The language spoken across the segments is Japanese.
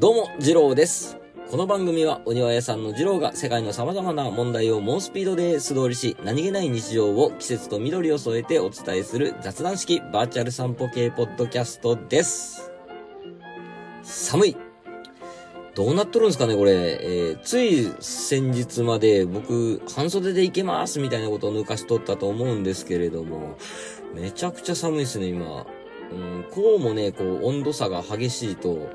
どうも、二郎です。この番組は、お庭屋さんの二郎が世界の様々な問題を猛スピードで素通りし、何気ない日常を季節と緑を添えてお伝えする雑談式バーチャル散歩系ポッドキャストです。寒い。どうなっとるんですかね、これ。えーつい先日まで僕、半袖で行けますみたいなことを抜かしとったと思うんですけれども、めちゃくちゃ寒いですね、今。うん、こうもね、こう、温度差が激しいと、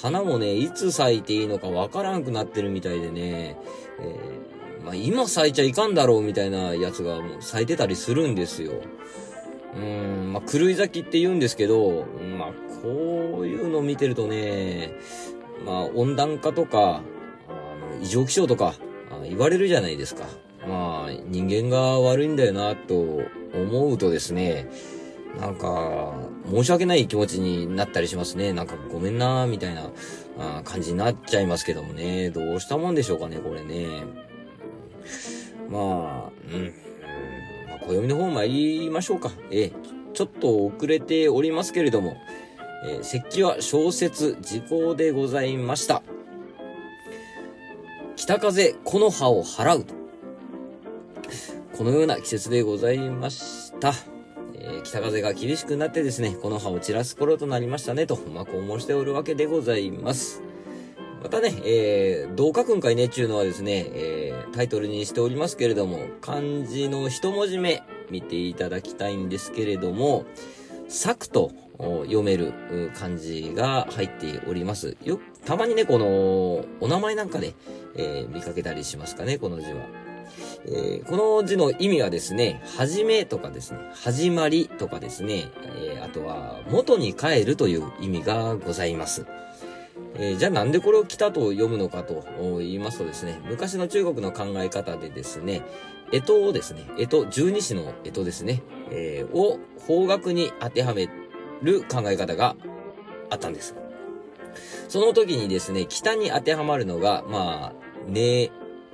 花もね、いつ咲いていいのかわからんくなってるみたいでね、えーまあ、今咲いちゃいかんだろうみたいなやつがもう咲いてたりするんですよ。うん、まあ、狂い咲きって言うんですけど、まあ、こういうの見てるとね、まあ、温暖化とか、あの、異常気象とか、言われるじゃないですか。まあ、人間が悪いんだよな、と思うとですね、なんか、申し訳ない気持ちになったりしますね。なんかごめんな、みたいな感じになっちゃいますけどもね。どうしたもんでしょうかね、これね。まあ、うん。うんまあ、暦の方参りましょうか。ええ、ちょっと遅れておりますけれども、えー、石器は小説、時効でございました。北風、木の葉を払うと。このような季節でございました。えー北風が厳しくなってですね、この葉を散らす頃となりましたね、と、まあ、こう申しておるわけでございます。またね、えー、どう書くんかいねっていうのはですね、えー、タイトルにしておりますけれども、漢字の一文字目見ていただきたいんですけれども、咲くと読める漢字が入っております。よ、たまにね、この、お名前なんかで、えー見かけたりしますかね、この字は。えーこの字の意味はですね、はじめとかですね、始まりとかですね、えーあとは元に帰るという意味がございます。えーじゃあなんでこれを北と読むのかと言いますとですね、昔の中国の考え方でですね、干支をですね、干支、十二支の干支ですね、えーを方角に当てはめる考え方があったんです。その時にですね、北に当てはまるのが、まあ、ね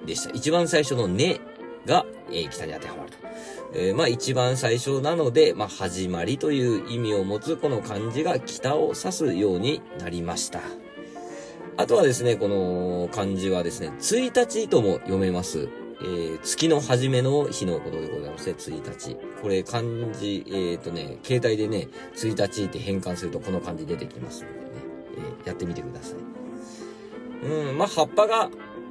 でした。一番最初のねが、えー北に当てはまると。えーまあ一番最初なので、まあ始まりという意味を持つこの漢字が北を指すようになりました。あとはですね、この漢字はですね、1日とも読めます。えー月の初めの日のことでございますね、1日。これ漢字、えっ、とね、携帯でね、1日って変換するとこの漢字出てきますのでね、えーやってみてください。うん、まあ葉っぱが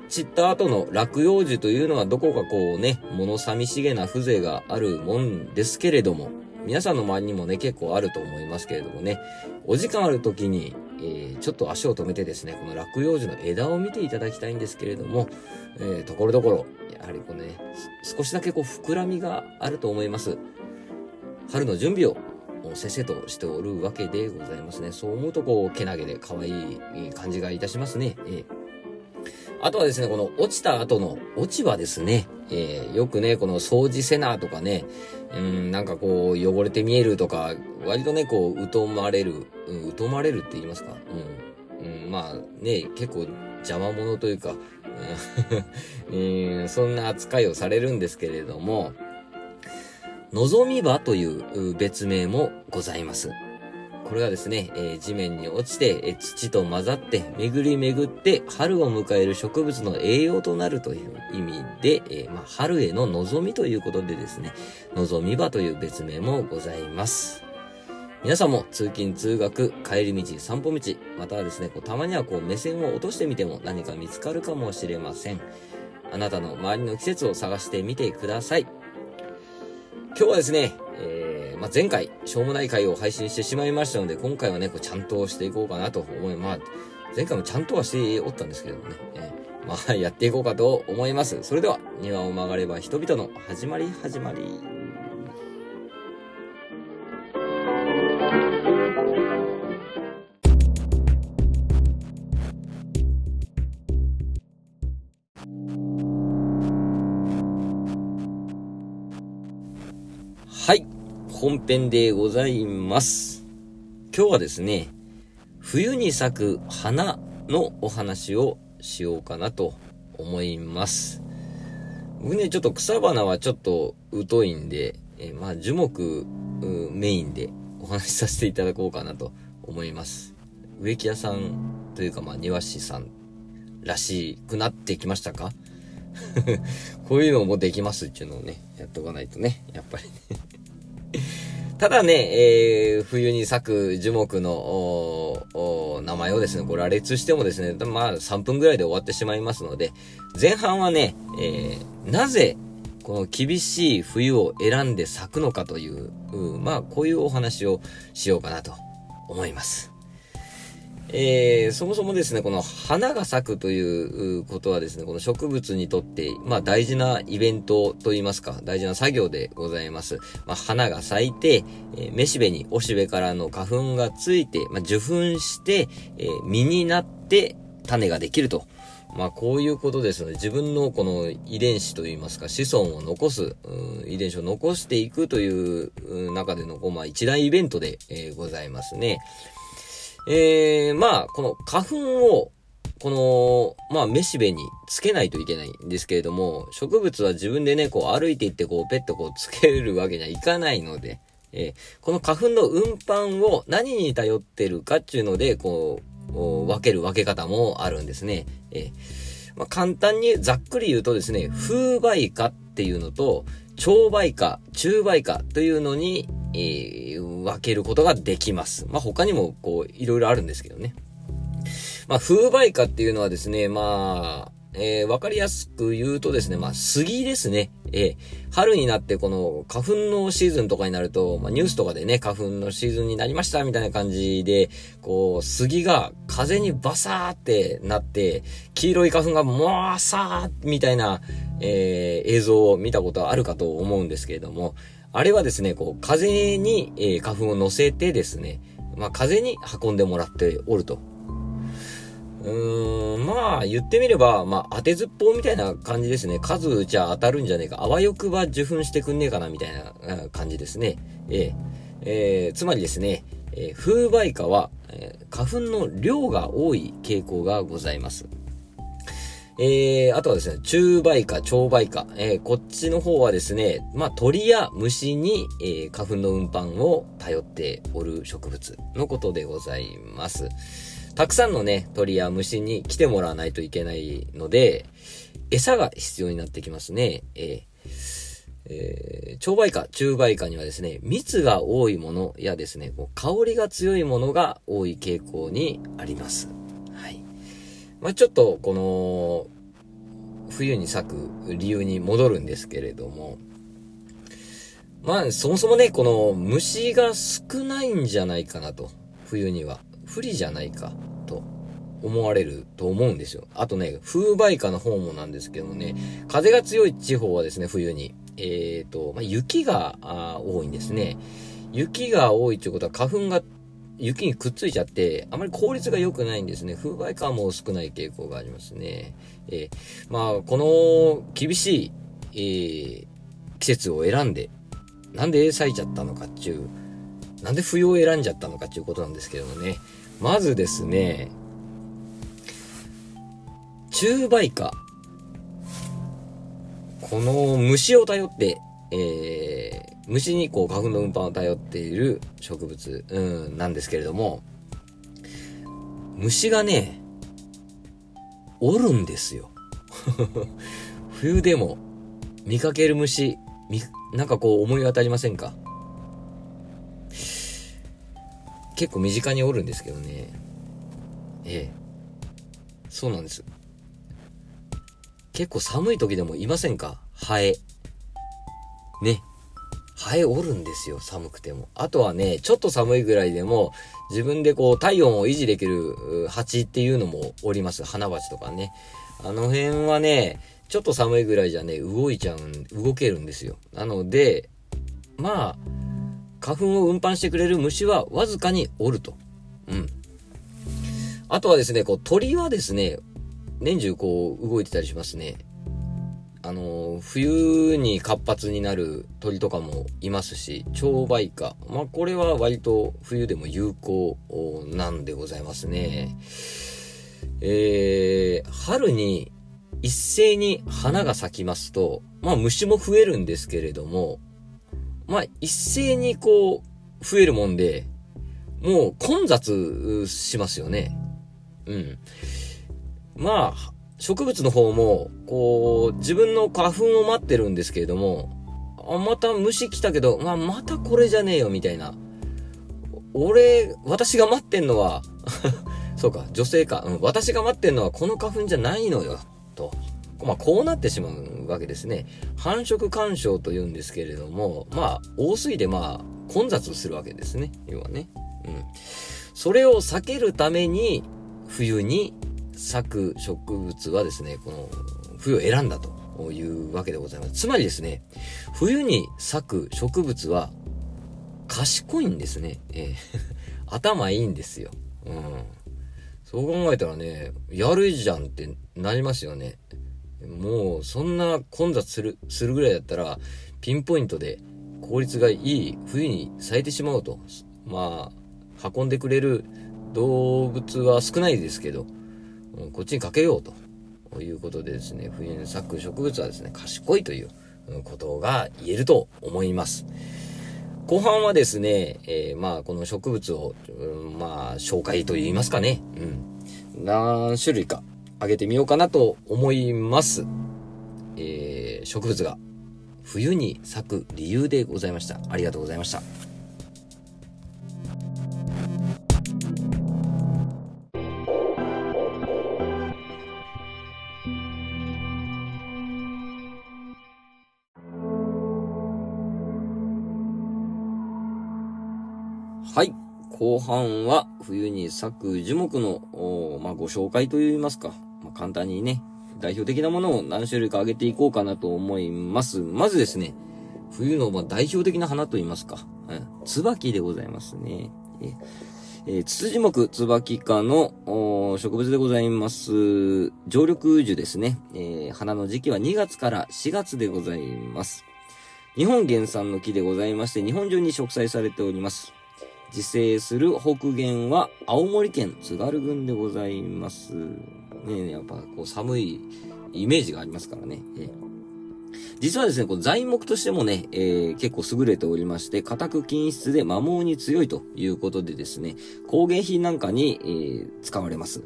散った後の落葉樹というのはどこかこうね、物寂しげな風情があるもんですけれども、皆さんの周りにもね、結構あると思いますけれどもね、お時間ある時に、えーちょっと足を止めてですね、この落葉樹の枝を見ていただきたいんですけれども、えーところどころ、やはりこうね、少しだけこう膨らみがあると思います。春の準備をせせとしておるわけでございますね。そう思うとこう、けなげで可愛い感じがいたしますね。ええあとはですね、この落ちた後の落ち葉ですね。えーよくね、この掃除せなとかね、うん、なんかこう、汚れて見えるとか、割とね、こう、疎まれる、うん、疎まれるって言いますか？うん。うん、まあね、結構邪魔者というか、うん、そんな扱いをされるんですけれども、望み場という別名もございます。これはですね、えー地面に落ちて、えー土と混ざって、巡り巡って、春を迎える植物の栄養となるという意味で、えーまあ、春への望みということでですね、望み場という別名もございます。皆さんも通勤通学、帰り道、散歩道、またはですね、こうたまにはこう目線を落としてみても何か見つかるかもしれません。あなたの周りの季節を探してみてください。今日はですね、えーまあ、前回、しょうもない回を配信してしまいましたので、今回はね、こうちゃんとしていこうかなと思い、まあ、前回もちゃんとはしておったんですけどもね、えーまあ、やっていこうかと思います。それでは、庭を曲がれば人々の始まり始まり。本編でございます。今日はですね、冬に咲く花のお話をしようかなと思います。僕ね、ちょっと草花はちょっと疎いんで、えまあ樹木メインでお話しさせていただこうかなと思います。植木屋さんというか、まあ、庭師さんらしくなってきましたか？こういうのもできますっていうのをね、やっとかないとね、やっぱりね ただね、えー、冬に咲く樹木の名前をですね、これ羅列してもですね、まあ3分ぐらいで終わってしまいますので、前半はね、えー、なぜこの厳しい冬を選んで咲くのかという、うまあこういうお話をしようかなと思います。えー、そもそもですね、この花が咲くということはですね、この植物にとって、まあ大事なイベントといいますか、大事な作業でございます。まあ花が咲いて、えー、めしべにおしべからの花粉がついて、まあ受粉して、えー、実になって種ができると。まあこういうことですので、自分のこの遺伝子といいますか、子孫を残す、遺伝子を残していくという中での、まあ一大イベントで、えー、ございますね。えー、まあ、この花粉を、この、まあ、めしべにつけないといけないんですけれども、植物は自分でね、こう歩いていって、こう、ペットこうつけるわけにはいかないので、えー、この花粉の運搬を何に頼ってるかっていうので、こう、分ける分け方もあるんですね。えー、まあ、簡単にざっくり言うとですね、風媒花っていうのと、超倍化、中倍化というのに、えー、分けることができます。まあ、他にも、こう、いろいろあるんですけどね。まあ、風倍化っていうのはですね、まあ、えー、わかりやすく言うとですね、まあ、杉ですね。えー、春になってこの花粉のシーズンとかになると、まあ、ニュースとかでね、花粉のシーズンになりましたみたいな感じで、こう、杉が風にバサーってなって、黄色い花粉がもわさーみたいな、えー、映像を見たことあるかと思うんですけれども、あれはですね、こう、風に、え、花粉を乗せてですね、まあ、風に運んでもらっておると。うーん、まあ、言ってみれば、まあ、当てずっぽうみたいな感じですね。数じゃ当たるんじゃねえか。あわよくば受粉してくんねえかな、みたいな感じですね。えー、えー、つまりですね、えー、風媒花は、え、花粉の量が多い傾向がございます。えー、あとはですね、中梅花、超梅花。えー、こっちの方はですね、まあ、鳥や虫に、えー、花粉の運搬を頼っておる植物のことでございます。たくさんのね、鳥や虫に来てもらわないといけないので、餌が必要になってきますね。えー、えー、超梅花、中梅花にはですね、蜜が多いものやですね、こう香りが強いものが多い傾向にあります。はい。まあ、ちょっと、この、冬に咲く理由に戻るんですけれども、まあ、そもそもね、この虫が少ないんじゃないかなと、冬には。不利じゃないか、と思われると思うんですよ。あとね、風媒花の方もなんですけどもね、風が強い地方はですね、冬に、えっ、ー、と、まあ、雪が多いんですね。雪が多いっていうことは花粉が雪にくっついちゃって、あまり効率が良くないんですね。風媒感も少ない傾向がありますね。えー、まあ、この厳しい、えー、季節を選んで、なんで咲いちゃったのかっていう、なんで冬を選んじゃったのかっていうことなんですけどもね。まずですね、中梅花。この虫を頼って、えー、虫にこう花粉の運搬を頼っている植物、うん、なんですけれども、虫がね、おるんですよ。冬でも見かける虫、み、なんかこう思い当たりませんか？結構身近におるんですけどね。ええ。そうなんです。結構寒い時でもいませんか？ハエ。ね。ハエおるんですよ、寒くても。あとはね、ちょっと寒いぐらいでも、自分でこう、体温を維持できる蜂っていうのもおります。花鉢とかね。あの辺はね、ちょっと寒いぐらいじゃね、動いちゃうん、動けるんですよ。なので、まあ、花粉を運搬してくれる虫はわずかにおると。うん。あとはですね、こう、鳥はですね、年中こう、動いてたりしますね。あの、冬に活発になる鳥とかもいますし、蝶梅花。まあ、これは割と冬でも有効なんでございますね。えー、春に一斉に花が咲きますと、まあ虫も増えるんですけれども、まあ一斉にこう増えるもんで、もう混雑しますよね。うん。まあ、植物の方も、こう、自分の花粉を待ってるんですけれども、あ、また虫来たけど、まあ、またこれじゃねえよ、みたいな。俺、私が待ってんのは そうか、女性か。うん、私が待ってんのはこの花粉じゃないのよ、と。まあ、こうなってしまうわけですね。繁殖干渉と言うんですけれども、まあ、多すぎてまあ、混雑するわけですね。要はね。うん。それを避けるために、冬に咲く植物はですね、この、冬を選んだというわけでございます。つまりですね、冬に咲く植物は、賢いんですね。えー、頭いいんですよ。うん。そう考えたらね、やるじゃんってなりますよね。もう、そんな混雑する、するぐらいだったら、ピンポイントで効率がいい冬に咲いてしまうと。まあ、運んでくれる動物は少ないですけど、こっちにかけようということでですね、冬に咲く植物はですね、賢いということが言えると思います。後半はですね、えー、まあ、この植物を、うん、まあ、紹介と言いますかね。うん。何種類かあげてみようかなと思います。えー、植物が冬に咲く理由でございました。ありがとうございました。はい。後半は冬に咲く樹木の、まあ、ご紹介といいますか、まあ、簡単にね、代表的なものを何種類か挙げていこうかなと思います。まずですね、冬のま代表的な花といいますか、うん、椿でございますね。ええー、ツツジ木、椿科の植物でございます。常緑樹ですね、えー、花の時期は2月から4月でございます。日本原産の木でございまして、日本中に植栽されております。自生する北限は青森県津軽郡でございます。ねえ、やっぱこう寒いイメージがありますからね。え実はですね、この材木としてもね、えー、結構優れておりまして、硬く均質で摩耗に強いということでですね、工芸品なんかに、えー、使われます。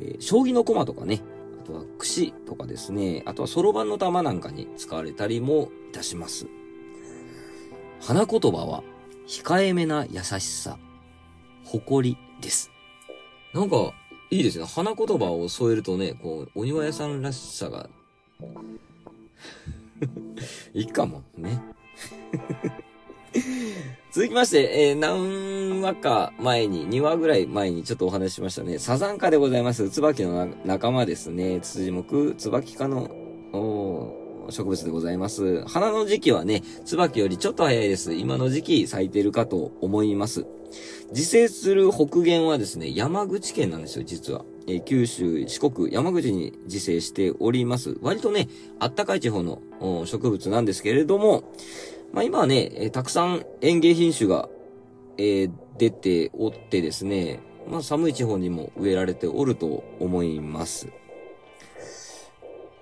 えー、将棋の駒とかね、あとは串とかですね、あとはそろばんの玉なんかに使われたりもいたします。花言葉は、控えめな優しさ、誇りです。なんか、いいですね。花言葉を添えるとね、こう、お庭屋さんらしさが、いいかも、ね。続きまして、えー、何話か前に、2話ぐらい前にちょっとお話ししましたね。サザンカでございます。椿の仲間ですね。辻木、椿科の、おー植物でございます。花の時期はね、椿よりちょっと早いです。今の時期咲いてるかと思います。自生する北限はですね、山口県なんですよ、実は。え、九州、四国、山口に自生しております。割とね、あったかい地方の植物なんですけれども、まあ今はね、え、たくさん園芸品種が、えー、出ておってですね、まあ寒い地方にも植えられておると思います。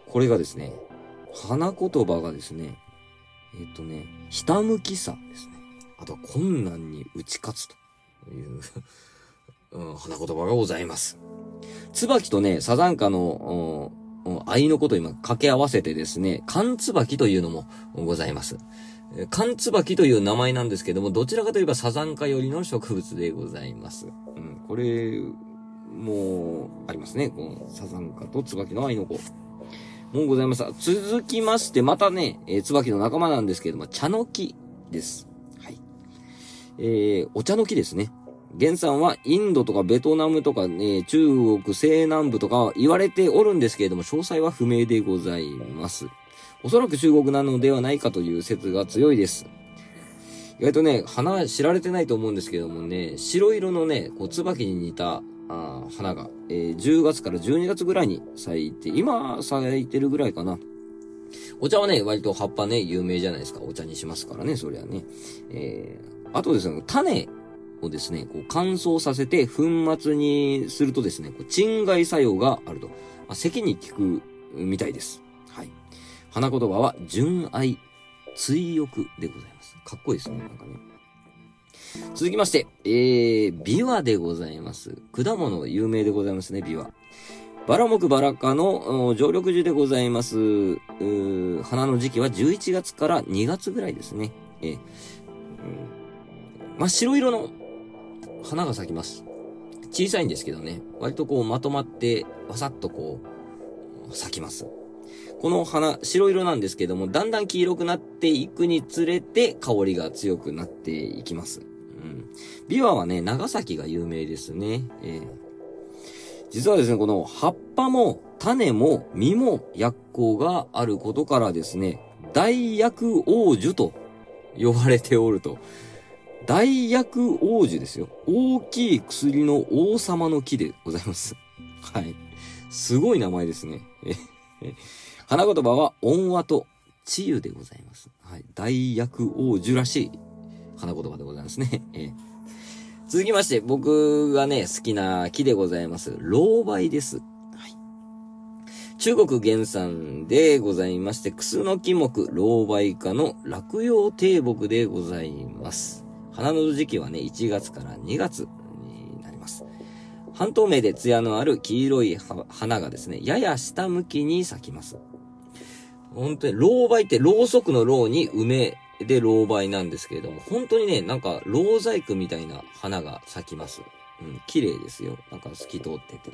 これがですね、花言葉がですね、えっ、とね、ひたむきさですね。あとは困難に打ち勝つという うん、花言葉がございます。椿とね、サザンカの、愛のことを今掛け合わせてですね、缶椿というのもございます。缶椿という名前なんですけども、どちらかといえばサザンカ寄りの植物でございます。うん、これ、もう、ありますね。このサザンカと椿の愛の子。もうございました。続きまして、またね、えー、椿の仲間なんですけれども、茶の木です。はい。えー、お茶の木ですね。原産はインドとかベトナムとかね、中国西南部とか言われておるんですけれども、詳細は不明でございます。おそらく中国なのではないかという説が強いです。意外とね、花知られてないと思うんですけどもね、白色のね、こう、椿に似たあ花が、えー、10月から12月ぐらいに咲いて、今咲いてるぐらいかな。お茶はね、割と葉っぱね、有名じゃないですか。お茶にしますからね、そりゃね。えー、あとですね、種をですね、こう乾燥させて粉末にするとですね、こう鎮害作用があると。まあ、咳に効くみたいです。はい。花言葉は、純愛、追憶でございます。かっこいいですね、なんかね。続きまして、えー、ビワでございます。果物有名でございますね、ビワ。バラモクバラ科の常緑樹でございます。花の時期は11月から2月ぐらいですね。えー、まあ、白色の花が咲きます。小さいんですけどね、割とこうまとまって、わさっとこう、咲きます。この花、白色なんですけども、だんだん黄色くなっていくにつれて、香りが強くなっていきます。うん。ビワはね、長崎が有名ですね。えー、実はですね、この葉っぱも種も実も薬効があることからですね、大薬王樹と呼ばれておると。大薬王樹ですよ。大きい薬の王様の木でございます。はい。すごい名前ですね。花言葉は音話と治癒でございます。はい。大薬王樹らしい花言葉でございますね。えー、続きまして、僕がね、好きな木でございます。老梅です。はい。中国原産でございまして、クスの木木、老梅科の落葉低木でございます。花の時期はね、1月から2月になります。半透明で艶のある黄色い花がですね、やや下向きに咲きます。本当に、老梅ってろうそくのろうに梅で老梅なんですけれども、本当にね、なんか、老細工みたいな花が咲きます。うん、綺麗ですよ。なんか透き通ってて。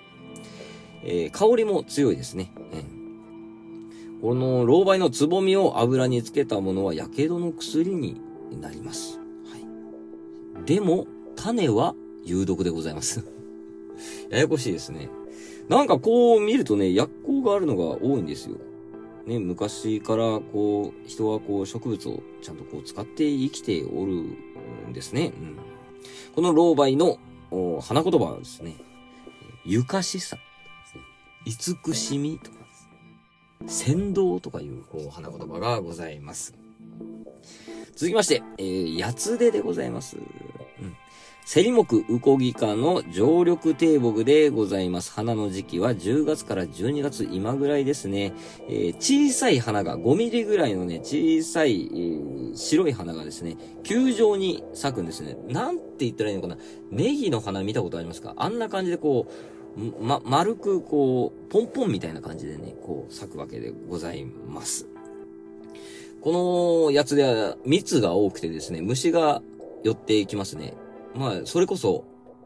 えー、香りも強いですね。うん。この老梅のつぼみを油につけたものは、火傷の薬になります。はい。でも、種は有毒でございます。ややこしいですね。なんかこう見るとね、薬効があるのが多いんですよ。ね、昔からこう、人はこう植物をちゃんとこう使って生きておるんですね。うん、この老梅の花言葉はですね、ゆかしさ、慈しみとか、先導とかいうこう花言葉がございます。続きまして、えー、八つ手でございます。うんセリ木ウコギ科の常緑低木でございます。花の時期は10月から12月今ぐらいですね。えー、小さい花が5ミリぐらいのね、小さい、えー、白い花がですね、球状に咲くんですね。なんて言ったらいいのかな。ネギの花見たことありますか？あんな感じでこう、ま、丸くこう、ポンポンみたいな感じでね、こう咲くわけでございます。このやつでは蜜が多くてですね、虫が寄っていきますね。まあ、それこそ、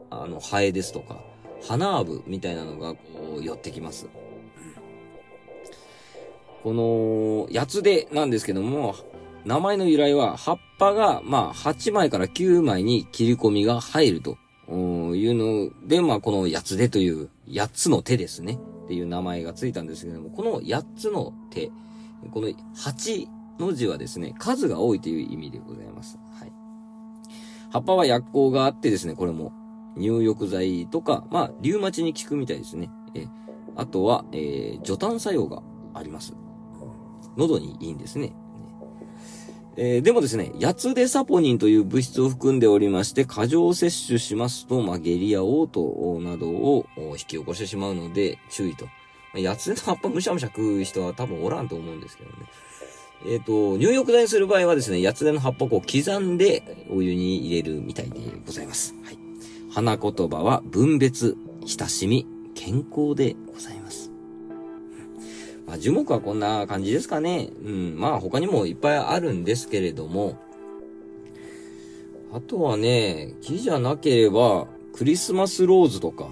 あの、ハエですとか、花アブみたいなのが、こう、寄ってきます。この、八つでなんですけども、名前の由来は、葉っぱが、まあ、8枚から9枚に切り込みが入るというので、まあ、この八つでという、8つの手ですね。っていう名前がついたんですけども、この8つの手、この8の字はですね、数が多いという意味でございます。はい。葉っぱは薬効があってですね、これも入浴剤とか、まあ、リウマチに効くみたいですね。えあとは、えー、除炭作用があります。喉にいいんですね。えー、でもですね、ヤツデサポニンという物質を含んでおりまして、過剰摂取しますと、まあ、下痢や嘔吐などを引き起こしてしまうので、注意と。ヤツデの葉っぱむしゃむしゃ食う人は多分おらんと思うんですけどね。えっ、ー、と、入浴剤にする場合はですね、八つ根の葉っぱを刻んでお湯に入れるみたいでございます。はい。花言葉は分別、親しみ、健康でございます。まあ、樹木はこんな感じですかね。うん。まあ、他にもいっぱいあるんですけれども、あとはね、木じゃなければ、クリスマスローズとか、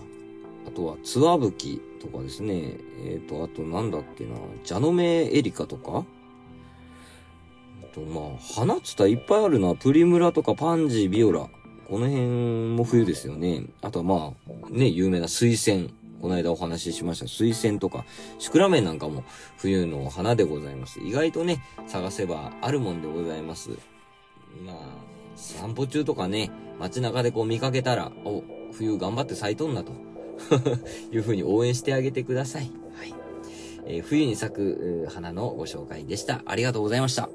あとはツワブキとかですね。えっ、ー、と、あとなんだっけな、ジャノメエリカとか、と、まあ、花っつったらいっぱいあるな。プリムラとかパンジー、ビオラ。この辺も冬ですよね。あとはまあ、ね、有名な水仙。この間お話ししました水仙とか、シクラメンなんかも冬の花でございます。意外とね、探せばあるもんでございます。まあ、散歩中とかね、街中でこう見かけたら、お、冬頑張って咲いとんなと いう風に応援してあげてください。はい。えー、冬に咲く花のご紹介でした。ありがとうございました。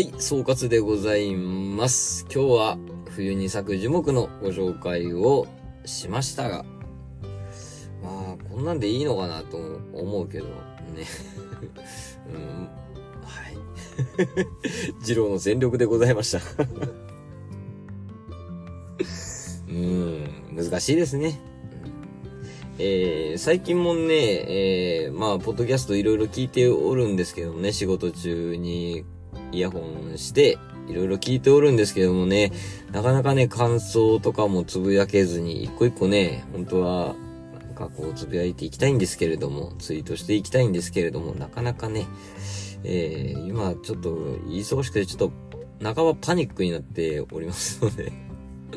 はい、総括でございます。今日は冬に咲く樹木のご紹介をしましたが、まあ、こんなんでいいのかなと思うけど、ね。うん、はい。二郎の全力でございました。うん、難しいですね。えー、最近もね、えー、まあ、ポッドキャストいろいろ聞いておるんですけどね、仕事中にイヤホンして、いろいろ聞いておるんですけどもね、なかなかね、感想とかもつぶやけずに、一個一個ね、本当は、なんかこう、つぶやいていきたいんですけれども、ツイートしていきたいんですけれども、なかなかね、えー、今ちょっと忙しくて、ちょっと、半ばパニックになっておりますので、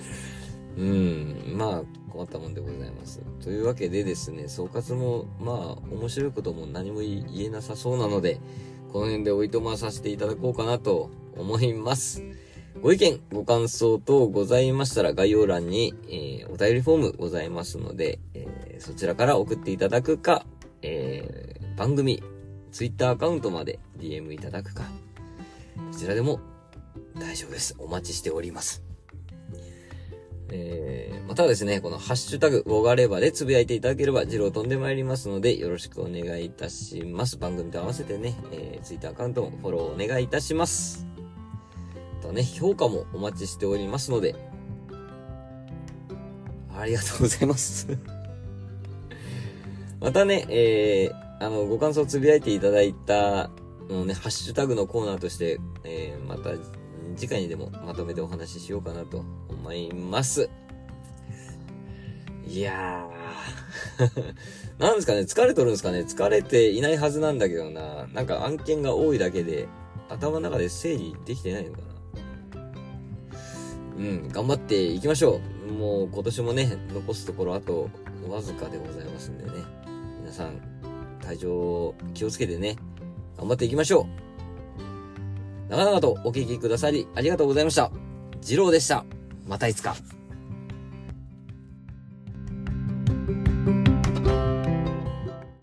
うん、まあ、困ったもんでございます。というわけでですね、総括も、まあ、面白いことも何も言えなさそうなので、この辺でおいとまさせていただこうかなと思います。ご意見、ご感想等ございましたら概要欄に、えーお便りフォームございますので、えーそちらから送っていただくか、えー番組、ツイッターアカウントまで DM いただくか、どちらでも大丈夫です。お待ちしております。えー、またはですね、このハッシュタグ、ウォガレバでつぶやいていただければ、ジロー飛んでまいりますので、よろしくお願いいたします。番組と合わせてね、えー、ツイッターアカウントもフォローお願いいたします。とね、評価もお待ちしておりますので、ありがとうございます。またね、えー、あの、ご感想つぶやいていただいたのね、ハッシュタグのコーナーとして、えー、また、次回にでもまとめてお話ししようかなと思います。いやー。なんですかね疲れとるんですかね疲れていないはずなんだけどな。なんか案件が多いだけで、頭の中で整理できてないのかな。うん、頑張っていきましょう。もう今年もね、残すところあとわずかでございますんでね。皆さん、体調気をつけてね、頑張っていきましょう。長々とお聞きくださりありがとうございました。次郎でした。またいつか。